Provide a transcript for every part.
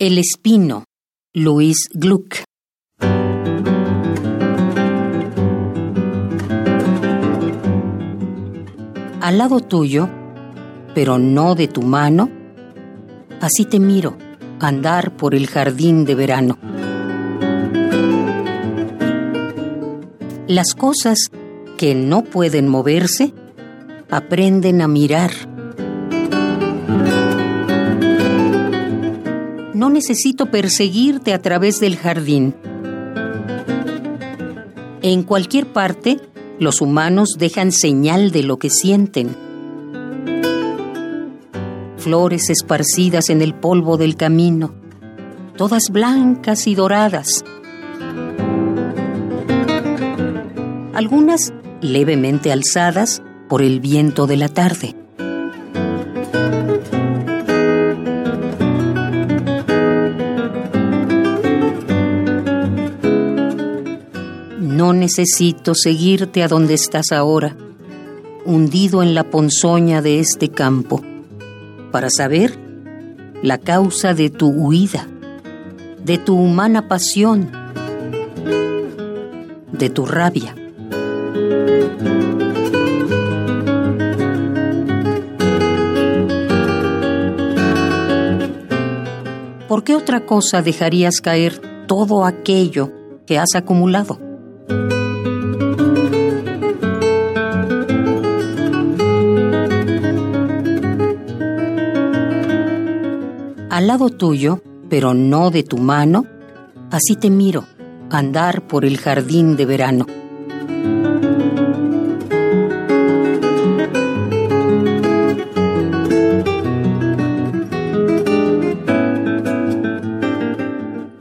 El espino, Luis Gluck. Al lado tuyo, pero no de tu mano, así te miro andar por el jardín de verano. Las cosas que no pueden moverse aprenden a mirar. No necesito perseguirte a través del jardín. En cualquier parte, los humanos dejan señal de lo que sienten. Flores esparcidas en el polvo del camino, todas blancas y doradas. Algunas levemente alzadas por el viento de la tarde. No necesito seguirte a donde estás ahora, hundido en la ponzoña de este campo, para saber la causa de tu huida, de tu humana pasión, de tu rabia. ¿Por qué otra cosa dejarías caer todo aquello que has acumulado? Al lado tuyo, pero no de tu mano, así te miro, andar por el jardín de verano.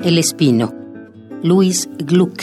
El espino, Luis Gluck.